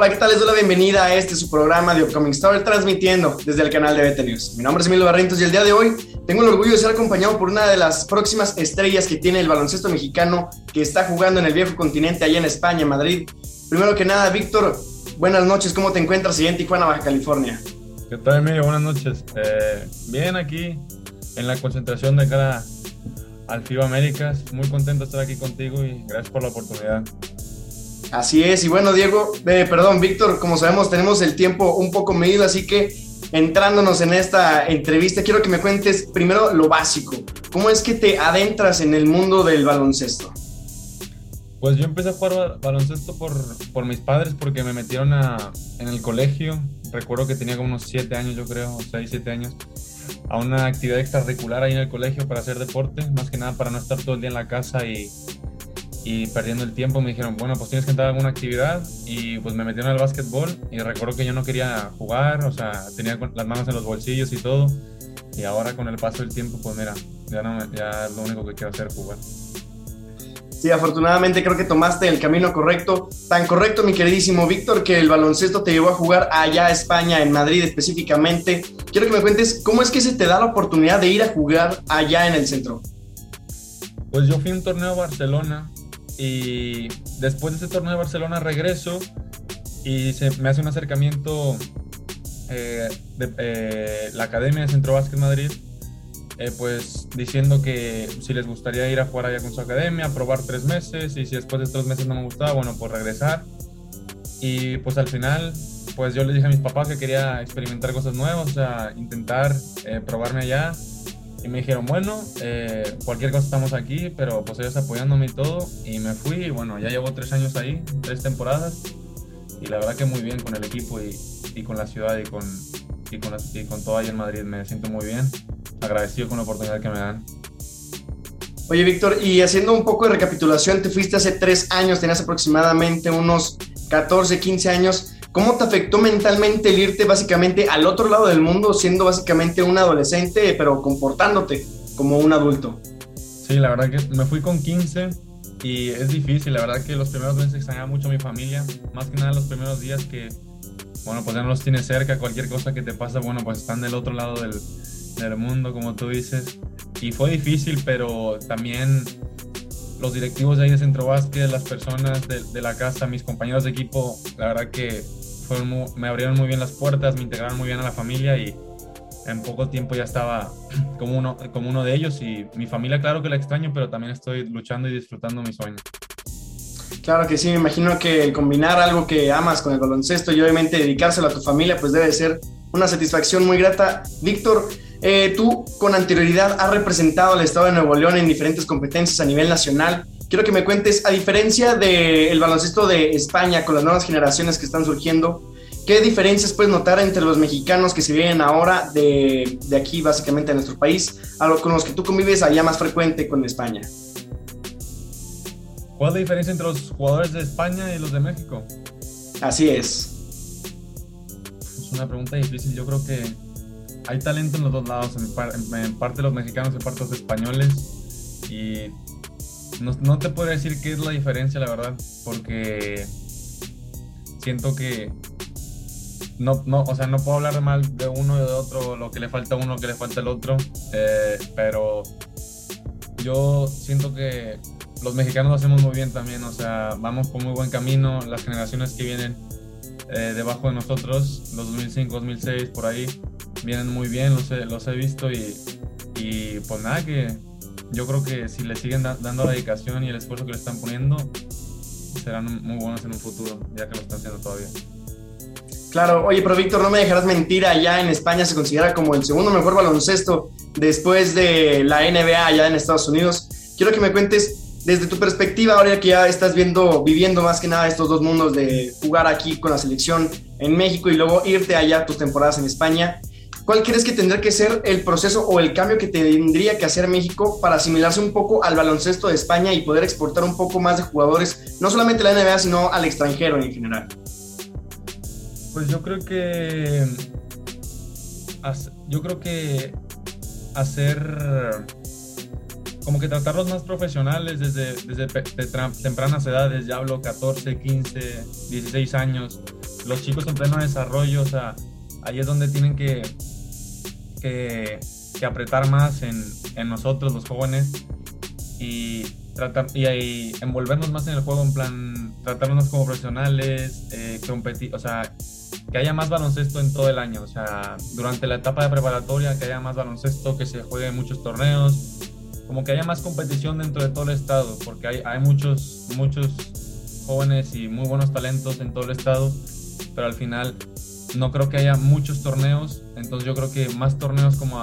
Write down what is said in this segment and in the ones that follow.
Hola, ¿qué tal? Les doy la bienvenida a este su programa de Upcoming Story, transmitiendo desde el canal de BT News. Mi nombre es Emilio Barrientos y el día de hoy tengo el orgullo de ser acompañado por una de las próximas estrellas que tiene el baloncesto mexicano que está jugando en el viejo continente allá en España, Madrid. Primero que nada, Víctor, buenas noches, ¿cómo te encuentras allá en Tijuana, Baja California? ¿Qué tal, Emilio? Buenas noches. Eh, bien aquí, en la concentración de cara al FIBA Américas. Muy contento de estar aquí contigo y gracias por la oportunidad. Así es, y bueno, Diego, eh, perdón, Víctor, como sabemos, tenemos el tiempo un poco medido, así que entrándonos en esta entrevista, quiero que me cuentes primero lo básico. ¿Cómo es que te adentras en el mundo del baloncesto? Pues yo empecé a jugar baloncesto por, por mis padres porque me metieron a, en el colegio. Recuerdo que tenía como unos 7 años, yo creo, 6, 7 años, a una actividad extracurricular ahí en el colegio para hacer deporte, más que nada para no estar todo el día en la casa y y perdiendo el tiempo me dijeron, bueno, pues tienes que entrar a alguna actividad y pues me metieron al básquetbol y recuerdo que yo no quería jugar, o sea, tenía las manos en los bolsillos y todo y ahora con el paso del tiempo, pues mira, ya, no, ya lo único que quiero hacer es jugar. Sí, afortunadamente creo que tomaste el camino correcto, tan correcto mi queridísimo Víctor, que el baloncesto te llevó a jugar allá a España, en Madrid específicamente. Quiero que me cuentes cómo es que se te da la oportunidad de ir a jugar allá en el centro. Pues yo fui a un torneo a Barcelona y después de ese torneo de Barcelona regreso y se me hace un acercamiento eh, de eh, la Academia de Centro Básquet Madrid, eh, pues diciendo que si les gustaría ir a jugar allá con su academia, probar tres meses y si después de tres meses no me gustaba, bueno, pues regresar. Y pues al final, pues yo les dije a mis papás que quería experimentar cosas nuevas, o sea, intentar probarme allá y me dijeron, bueno, eh, cualquier cosa estamos aquí, pero pues ellos apoyándome y todo. Y me fui y bueno, ya llevo tres años ahí, tres temporadas. Y la verdad que muy bien con el equipo y, y con la ciudad y con, y con, y con todo ahí en Madrid. Me siento muy bien, agradecido con la oportunidad que me dan. Oye, Víctor, y haciendo un poco de recapitulación, te fuiste hace tres años, tenías aproximadamente unos 14, 15 años. ¿Cómo te afectó mentalmente el irte básicamente al otro lado del mundo, siendo básicamente un adolescente, pero comportándote como un adulto? Sí, la verdad que me fui con 15 y es difícil. La verdad que los primeros meses extrañaba mucho a mi familia, más que nada los primeros días que, bueno, pues ya no los tienes cerca. Cualquier cosa que te pasa, bueno, pues están del otro lado del, del mundo, como tú dices. Y fue difícil, pero también los directivos de ahí de Centro las personas de, la casa, mis compañeros de equipo, la verdad que me abrieron muy bien las puertas, me integraron muy bien a la familia y en poco tiempo ya estaba como uno, como uno de ellos y mi familia claro que la extraño, pero también estoy luchando y disfrutando mi sueño. Claro que sí, me imagino que combinar algo que amas con el baloncesto y obviamente dedicárselo a tu familia, pues debe ser una satisfacción muy grata. Víctor, eh, tú con anterioridad has representado al Estado de Nuevo León en diferentes competencias a nivel nacional quiero que me cuentes, a diferencia del baloncesto de España con las nuevas generaciones que están surgiendo, ¿qué diferencias puedes notar entre los mexicanos que se vienen ahora de, de aquí, básicamente, a nuestro país, a lo, con los que tú convives allá más frecuente con España? ¿Cuál es la diferencia entre los jugadores de España y los de México? Así es. Es una pregunta difícil. Yo creo que hay talento en los dos lados, en, en parte los mexicanos, en parte los españoles. Y no, te puedo decir qué es la diferencia, la verdad, porque siento que no, no, o sea, no puedo hablar mal de uno y de otro, lo que le falta a uno, lo que le falta al otro, eh, pero yo siento que los mexicanos lo hacemos muy bien también, o sea, vamos por muy buen camino, las generaciones que vienen eh, debajo de nosotros, los 2005, 2006, por ahí, vienen muy bien, los he, los he visto y, y pues nada, que yo creo que si le siguen dando la dedicación y el esfuerzo que le están poniendo, serán muy buenos en un futuro, ya que lo están haciendo todavía. Claro, oye, pero Víctor, no me dejarás mentir, allá en España se considera como el segundo mejor baloncesto después de la NBA allá en Estados Unidos. Quiero que me cuentes desde tu perspectiva, ahora que ya estás viendo, viviendo más que nada estos dos mundos de jugar aquí con la selección en México y luego irte allá tus temporadas en España. ¿Cuál crees que tendría que ser el proceso o el cambio que tendría que hacer México para asimilarse un poco al baloncesto de España y poder exportar un poco más de jugadores, no solamente la NBA, sino al extranjero en general? Pues yo creo que yo creo que hacer como que tratarlos más profesionales desde, desde tempranas edades, ya hablo 14, 15, 16 años, los chicos en pleno desarrollo, o sea, ahí es donde tienen que, que, apretar más en, en, nosotros, los jóvenes, y tratar y, envolvernos más en el juego, en plan, tratarnos como profesionales, eh, competir, o sea, que haya más baloncesto en todo el año, o sea, durante la etapa de preparatoria, que haya más baloncesto, que se jueguen muchos torneos, como que haya más competición dentro de todo el estado, porque hay, hay muchos, muchos jóvenes y muy buenos talentos en todo el estado, pero al final no creo que haya muchos torneos, entonces yo creo que más torneos como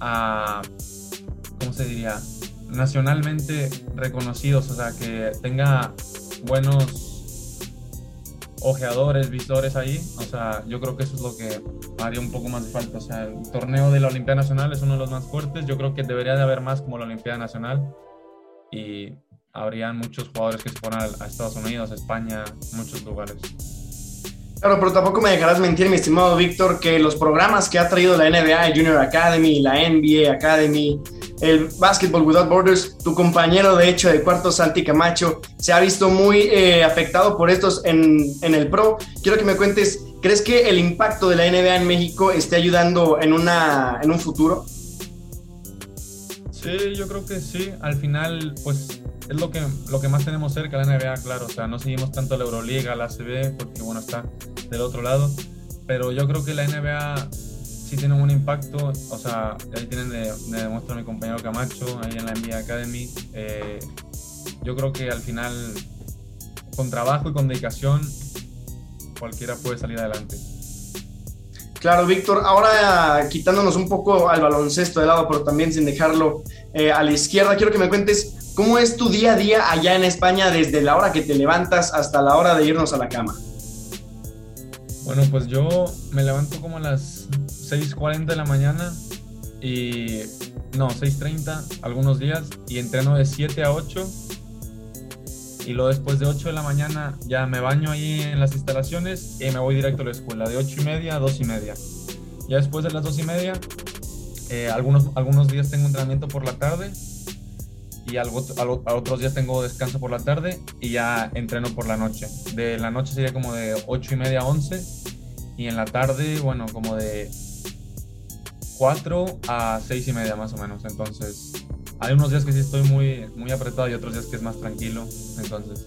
a, ¿cómo se diría? Nacionalmente reconocidos, o sea, que tenga buenos ojeadores, visores ahí. O sea, yo creo que eso es lo que haría un poco más de falta. O sea, el torneo de la Olimpiada Nacional es uno de los más fuertes. Yo creo que debería de haber más como la Olimpiada Nacional. Y habrían muchos jugadores que se a Estados Unidos, España, muchos lugares. Claro, pero tampoco me dejarás mentir, mi estimado Víctor, que los programas que ha traído la NBA, Junior Academy, la NBA Academy, el Basketball Without Borders, tu compañero de hecho de cuarto, Santi Camacho, se ha visto muy eh, afectado por estos en, en, el Pro. Quiero que me cuentes, ¿crees que el impacto de la NBA en México esté ayudando en, una, en un futuro? Sí, yo creo que sí. Al final, pues es lo que, lo que más tenemos cerca la NBA, claro. O sea, no seguimos tanto la Euroliga, la ACB, porque bueno, está del otro lado. Pero yo creo que la NBA sí tienen un impacto, o sea, ahí tienen de, de demuestra mi compañero Camacho, ahí en la NBA Academy. Eh, yo creo que al final, con trabajo y con dedicación, cualquiera puede salir adelante. Claro, Víctor. Ahora quitándonos un poco al baloncesto de lado, pero también sin dejarlo eh, a la izquierda, quiero que me cuentes cómo es tu día a día allá en España desde la hora que te levantas hasta la hora de irnos a la cama. Bueno, pues yo me levanto como a las 6.40 de la mañana y no, 6.30 algunos días y entreno de 7 a 8 y luego después de 8 de la mañana ya me baño ahí en las instalaciones y me voy directo a la escuela de 8 y media a 2 y media. Ya después de las 2 y media, eh, algunos, algunos días tengo entrenamiento por la tarde y algo, a otros días tengo descanso por la tarde y ya entreno por la noche. De la noche sería como de 8 y media a 11 y en la tarde, bueno, como de 4 a 6 y media más o menos. Entonces, hay unos días que sí estoy muy, muy apretado y otros días que es más tranquilo. Entonces,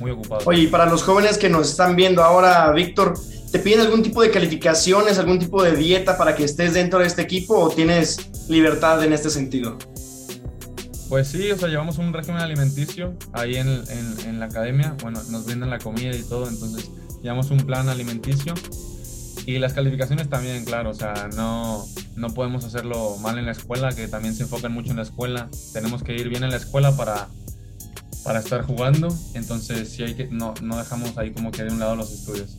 muy ocupado. Oye, para los jóvenes que nos están viendo ahora, Víctor, ¿te piden algún tipo de calificaciones, algún tipo de dieta para que estés dentro de este equipo o tienes libertad en este sentido? Pues sí, o sea, llevamos un régimen alimenticio ahí en, en, la academia. Bueno, nos brindan la comida y todo, entonces llevamos un plan alimenticio y las calificaciones también, claro, o sea, no, no podemos hacerlo mal en la escuela, que también se enfocan mucho en la escuela. Tenemos que ir bien en la escuela para, para estar jugando. Entonces, sí hay que, no, no dejamos ahí como que de un lado los estudios.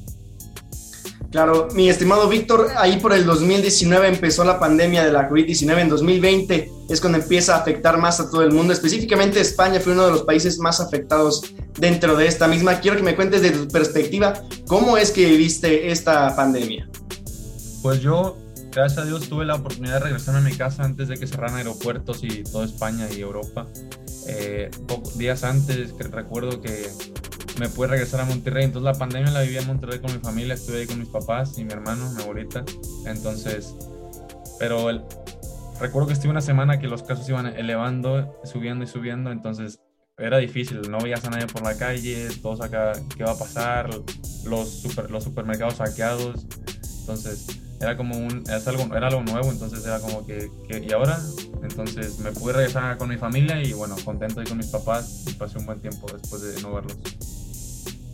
Claro, mi estimado Víctor, ahí por el 2019 empezó la pandemia de la COVID-19, en 2020 es cuando empieza a afectar más a todo el mundo, específicamente España fue uno de los países más afectados dentro de esta misma. Quiero que me cuentes de tu perspectiva, ¿cómo es que viviste esta pandemia? Pues yo, gracias a Dios, tuve la oportunidad de regresar a mi casa antes de que cerraran aeropuertos y toda España y Europa. Eh, días antes, recuerdo que me pude regresar a Monterrey. Entonces la pandemia la viví en Monterrey con mi familia, estuve ahí con mis papás y mi hermano, mi abuelita. Entonces, pero el, recuerdo que estuve una semana que los casos iban elevando, subiendo y subiendo, entonces era difícil, no veías a nadie por la calle, todos acá, ¿qué va a pasar? Los, super, los supermercados saqueados, entonces era como un, era algo, era algo nuevo, entonces era como que, que, ¿y ahora? Entonces me pude regresar con mi familia y bueno, contento ahí con mis papás y pasé un buen tiempo después de no verlos.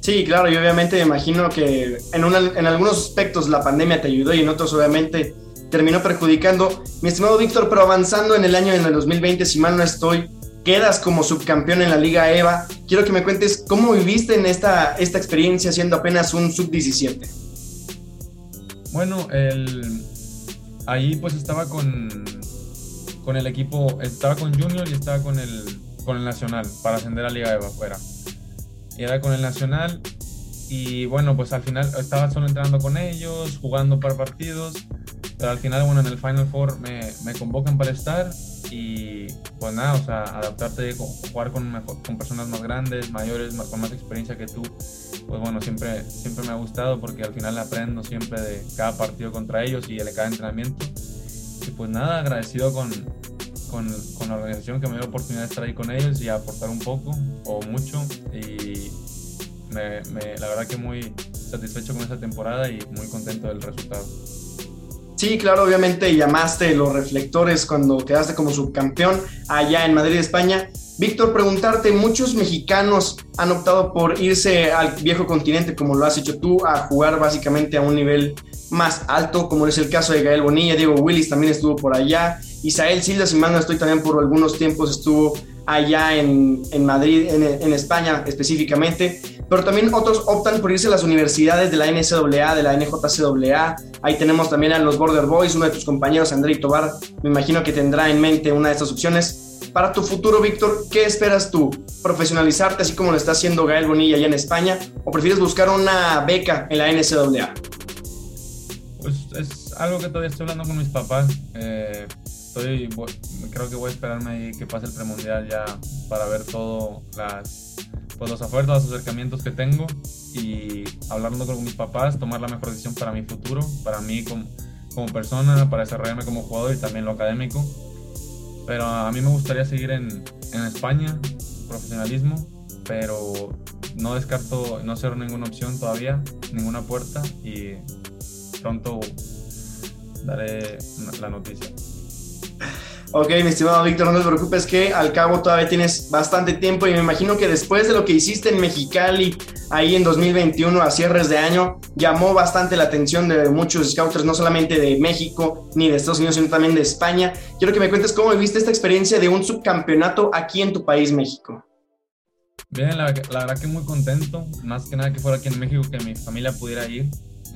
Sí, claro, y obviamente me imagino que en, en algunos aspectos la pandemia te ayudó y en otros obviamente terminó perjudicando. Mi estimado Víctor, pero avanzando en el año en el 2020, si mal no estoy, quedas como subcampeón en la Liga EVA. Quiero que me cuentes cómo viviste en esta, esta experiencia siendo apenas un sub-17. Bueno, el, ahí pues estaba con, con el equipo, estaba con Junior y estaba con el, con el Nacional para ascender a Liga EVA fuera y era con el Nacional. Y bueno, pues al final estaba solo entrenando con ellos, jugando para partidos. Pero al final, bueno, en el Final Four me, me convocan para estar y pues nada, o sea, adaptarte, jugar con, con personas más grandes, mayores, más, con más experiencia que tú, pues bueno, siempre, siempre me ha gustado porque al final aprendo siempre de cada partido contra ellos y de cada entrenamiento. Y pues nada, agradecido con, con, con la organización que me dio la oportunidad de estar ahí con ellos y aportar un poco o mucho. Y me, la verdad que muy satisfecho con esta temporada y muy contento del resultado. Sí, claro, obviamente llamaste los reflectores cuando quedaste como subcampeón allá en Madrid, España. Víctor, preguntarte, muchos mexicanos han optado por irse al viejo continente, como lo has hecho tú, a jugar básicamente a un nivel más alto, como es el caso de Gael Bonilla, Diego Willis también estuvo por allá, Isael Silva, si mal no estoy también por algunos tiempos estuvo allá en, en Madrid, en, España específicamente, pero también otros optan por irse a las universidades de la NCAA, de la NJCAA, ahí tenemos también a los Border Boys, uno de tus compañeros, Andrei Tobar, me imagino que tendrá en mente una de estas opciones. Para tu futuro, Víctor, ¿qué esperas tú? ¿Profesionalizarte así como lo está haciendo Gael Bonilla allá en España? ¿O prefieres buscar una beca en la NCAA? Pues es algo que todavía estoy hablando con mis papás. Eh, creo que voy a esperarme ahí que pase el premundial ya para ver todo las, pues los ofertas, los acercamientos que tengo y hablando con mis papás, tomar la mejor decisión para mi futuro, para mí como, como persona, para desarrollarme como jugador y también lo académico. Pero a mí me gustaría seguir en, en España, profesionalismo, pero no descarto no ser ninguna opción todavía, ninguna puerta y pronto daré la noticia. Ok, mi estimado Víctor, no te preocupes que al cabo todavía tienes bastante tiempo y me imagino que después de lo que hiciste en Mexicali ahí en 2021 a cierres de año, llamó bastante la atención de muchos scouters, no solamente de México ni de Estados Unidos, sino también de España. Quiero que me cuentes cómo viviste esta experiencia de un subcampeonato aquí en tu país, México. Bien, la, verdad que muy contento, más que nada que fuera aquí en México, que mi familia pudiera ir,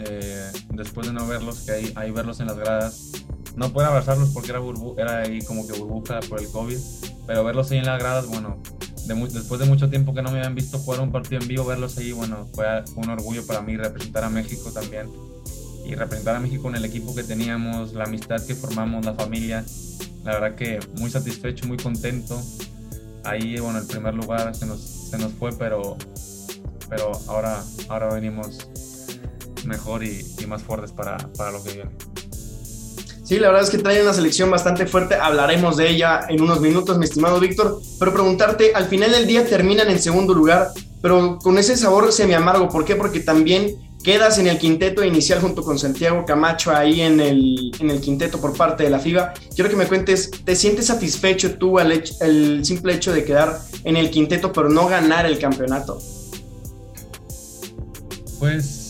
eh, después de no verlos, que ahí, ahí verlos en las gradas no pude abrazarlos porque era, era ahí como que burbuja por el COVID, pero verlos ahí en las gradas, bueno, después de mucho tiempo que no me habían visto jugar un partido en vivo, verlos ahí, bueno, fue un orgullo para mí representar a México también y representar a México en el equipo que teníamos, la amistad que formamos, la familia. La verdad que muy satisfecho, muy contento. Ahí, bueno, el primer lugar se nos, se nos fue, pero, pero ahora, ahora venimos mejor y, y más fuertes para, para lo que viene. Sí, la verdad es que trae una selección bastante fuerte. Hablaremos de ella en unos minutos, mi estimado Víctor. Pero preguntarte, al final del día terminan en segundo lugar, pero con ese sabor semi amargo. ¿Por qué? Porque también quedas en el quinteto inicial junto con Santiago Camacho ahí en el, en el quinteto por parte de la FIBA. Quiero que me cuentes, ¿te sientes satisfecho tú al el simple hecho de quedar en el quinteto pero no ganar el campeonato? Pues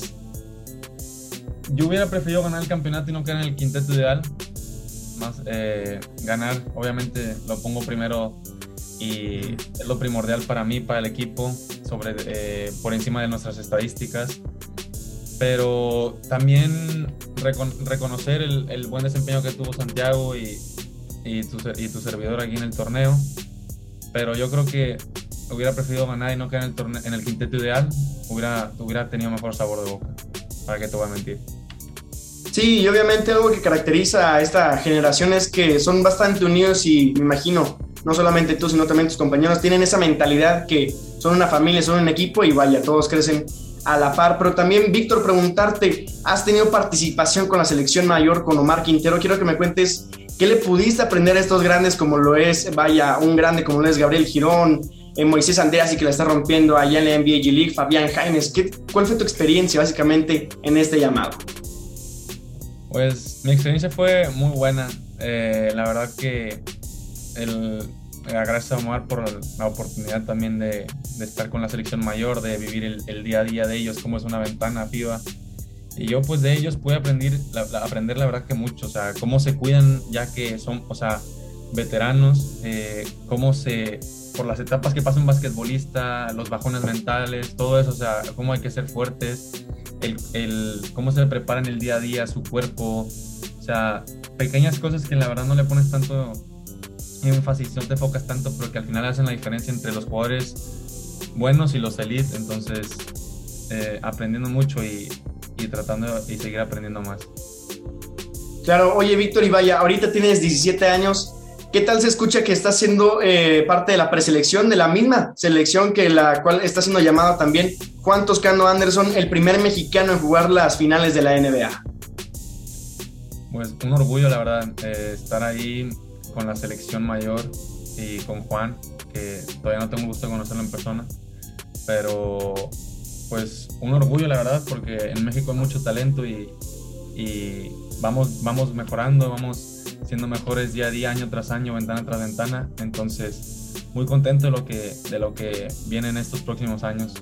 yo hubiera preferido ganar el campeonato y no quedar en el quinteto ideal. Más eh, ganar, obviamente lo pongo primero y es lo primordial para mí, para el equipo, sobre, eh, por encima de nuestras estadísticas. Pero también reconocer el, buen desempeño que tuvo Santiago y, y, tu, y tu servidor aquí en el torneo. Pero yo creo que hubiera preferido ganar y no quedar en el, en el quinteto ideal, hubiera, hubiera tenido mejor sabor de boca. ¿Para qué te voy a mentir? Sí, y obviamente algo que caracteriza a esta generación es que son bastante unidos y me imagino, no solamente tú, sino también tus compañeros, tienen esa mentalidad que son una familia, son un equipo y vaya, todos crecen a la par. Pero también, Víctor, preguntarte, has tenido participación con la selección mayor, con Omar Quintero, quiero que me cuentes qué le pudiste aprender a estos grandes como lo es, vaya, un grande como lo es Gabriel Girón, eh, Moisés Andreas y que la está rompiendo allá en la NBA G League, Fabián Jaines. ¿Cuál fue tu experiencia básicamente en este llamado? Pues mi experiencia fue muy buena. Eh, la verdad que el, eh, gracias a Omar por la oportunidad también de, estar con la selección mayor, de vivir el, el, día a día de ellos, cómo es una ventana piba. Y yo pues de ellos pude aprender la, aprender la verdad que mucho, o sea, cómo se cuidan ya que son, o sea, veteranos, eh, cómo se, por las etapas que pasa un basquetbolista, los bajones mentales, todo eso, o sea, cómo hay que ser fuertes, el, el, cómo se preparan el día a día, su cuerpo, o sea, pequeñas cosas que la verdad no le pones tanto énfasis, no te enfocas tanto, pero que al final hacen la diferencia entre los jugadores buenos y los elite, entonces eh, aprendiendo mucho y, y tratando y seguir aprendiendo más. Claro, oye Víctor y vaya, ahorita tienes 17 años, ¿Qué tal se escucha que está siendo eh, parte de la preselección de la misma selección que la cual está siendo llamada también Juan Toscano Anderson, el primer mexicano en jugar las finales de la NBA? Pues un orgullo, la verdad, eh, estar ahí con la selección mayor y con Juan, que todavía no tengo gusto de conocerlo en persona, pero pues un orgullo, la verdad, porque en México hay mucho talento y, y vamos, vamos mejorando, vamos siendo mejores día a día, año tras año, ventana tras ventana. Entonces, muy contento de lo que, de lo que viene en estos próximos años.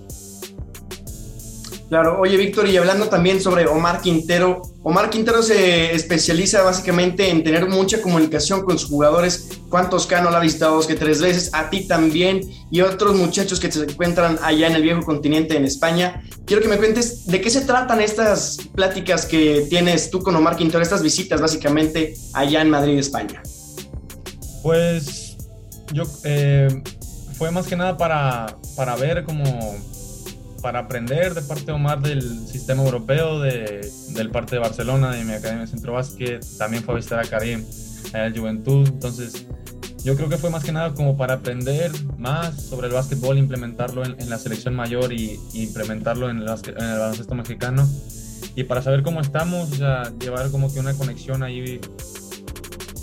Claro, oye Víctor, y hablando también sobre Omar Quintero, Omar Quintero se especializa básicamente en tener mucha comunicación con sus jugadores. ¿Cuántos Cano la ha visitado dos que tres veces? A ti también y otros muchachos que se encuentran allá en el viejo continente en España. Quiero que me cuentes de qué se tratan estas pláticas que tienes tú con Omar Quintero, estas visitas básicamente allá en Madrid, España. Pues yo eh, fue más que nada para, para ver cómo para aprender de parte de Omar del sistema europeo, de, del parte de Barcelona, de mi academia de centro básquet, también fue a visitar a Karim, la Juventud, entonces yo creo que fue más que nada como para aprender más sobre el básquetbol, implementarlo en, la selección mayor y, implementarlo en el, en el, baloncesto mexicano. Y para saber cómo estamos, o sea, llevar como que una conexión ahí,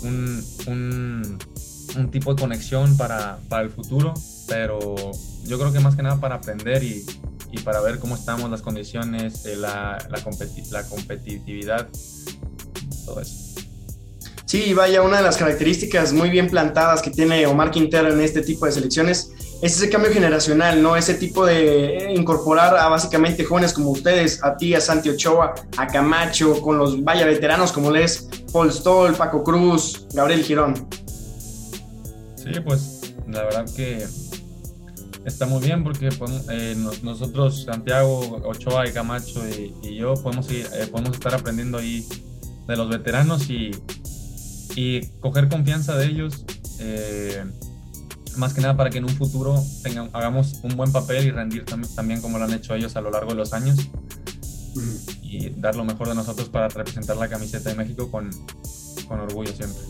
un, un, un tipo de conexión para, para el futuro, pero yo creo que más que nada para aprender y, y para ver cómo estamos, las condiciones, eh, la, la, la competitividad, todo eso. Sí, vaya, una de las características muy bien plantadas que tiene Omar Quintero en este tipo de selecciones es ese cambio generacional, ¿no? Ese tipo de incorporar a básicamente jóvenes como ustedes, a ti, a Santi Ochoa, a Camacho, con los vaya veteranos como les Paul Stoll, Paco Cruz, Gabriel Girón. Sí, pues la verdad que está muy bien porque eh, nosotros, Santiago, Ochoa y Camacho y, yo, podemos, ir, eh, podemos estar aprendiendo ahí de los veteranos y, y coger confianza de ellos, eh, más que nada para que en un futuro tengan, hagamos un buen papel y rendir también como lo han hecho ellos a lo largo de los años y dar lo mejor de nosotros para representar la camiseta de México con, con orgullo siempre.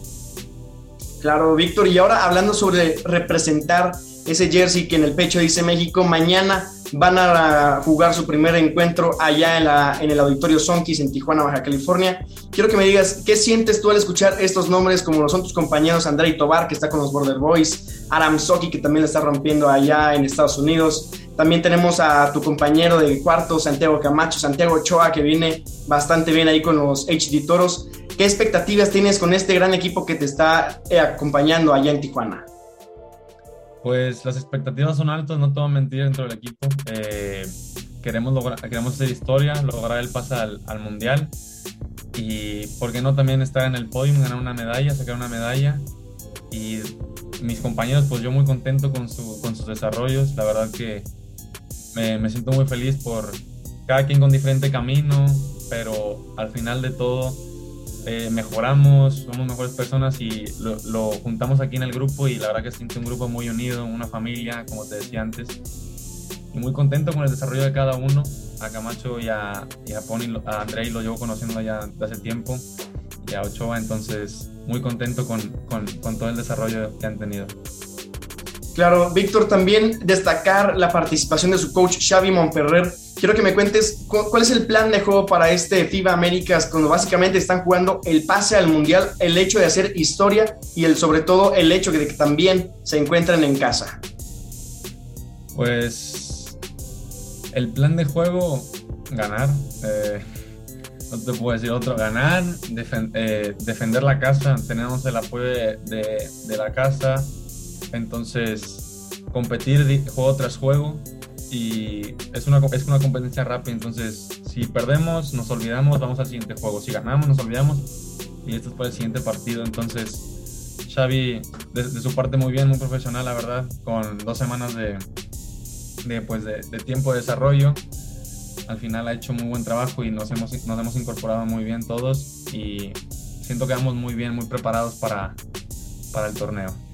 Claro, Víctor, y ahora hablando sobre representar ese jersey que en el pecho dice México. Mañana van a jugar su primer encuentro allá en, el Auditorio Sonkis en Tijuana, Baja California. Quiero que me digas, ¿qué sientes tú al escuchar estos nombres como lo son tus compañeros Andrei Tobar, que está con los Border Boys, Aram Soki, que también le está rompiendo allá en Estados Unidos? También tenemos a tu compañero de cuarto, Santiago Camacho, Santiago Ochoa, que viene bastante bien ahí con los HD Toros. ¿Qué expectativas tienes con este gran equipo que te está eh, acompañando allá en Tijuana? Pues las expectativas son altas, no te voy a dentro del equipo. Eh, queremos, lograr, queremos hacer historia, lograr el pase al, mundial y, ¿por qué no también estar en el podium, ganar una medalla, sacar una medalla? Y mis compañeros, pues yo muy contento con, su, con sus desarrollos. La verdad que me, me siento muy feliz por cada quien con diferente camino, pero al final de todo eh, mejoramos, somos mejores personas y lo, juntamos aquí en el grupo y la verdad que siente un grupo muy unido, una familia, como te decía antes, y muy contento con el desarrollo de cada uno. A Camacho y a, y a Pony, a Andrei lo llevo conociendo ya de hace tiempo y a Ochoa, entonces muy contento con, con, con todo el desarrollo que han tenido. Claro, Víctor, también destacar la participación de su coach Xavi Monferrer. Quiero que me cuentes cuál es el plan de juego para este FIBA Américas, cuando básicamente están jugando el pase al Mundial, el hecho de hacer historia y el sobre todo el hecho de que también se encuentran en casa. Pues el plan de juego, ganar. Eh, no te puedo decir otro, ganar, eh, defender la casa, tenemos el apoyo de la casa, entonces, competir juego tras juego y es una, es una competencia rápida. Entonces, si perdemos, nos olvidamos, vamos al siguiente juego. Si ganamos, nos olvidamos y esto es para el siguiente partido. Entonces, Xavi, de, su parte, muy bien, muy profesional, la verdad, con dos semanas de, de, pues, de, tiempo de desarrollo. Al final ha hecho muy buen trabajo y nos hemos, nos hemos incorporado muy bien todos y siento que vamos muy bien, muy preparados para, para el torneo.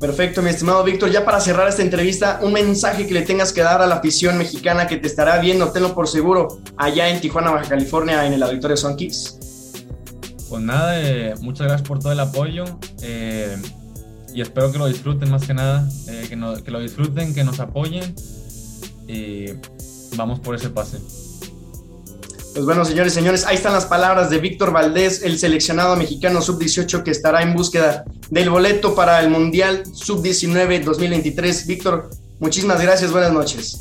Perfecto, mi estimado Víctor. Ya para cerrar esta entrevista, un mensaje que le tengas que dar a la afición mexicana que te estará viendo, tenlo por seguro, allá en Tijuana, Baja California, en el Auditorio Kids. Pues nada, eh, muchas gracias por todo el apoyo eh, y espero que lo disfruten más que nada, eh, que, que lo disfruten, que nos apoyen y vamos por ese pase. Pues bueno, señores señores, ahí están las palabras de Víctor Valdés, el seleccionado mexicano sub-18 que estará en búsqueda del boleto para el Mundial sub-19 2023. Víctor, muchísimas gracias, buenas noches.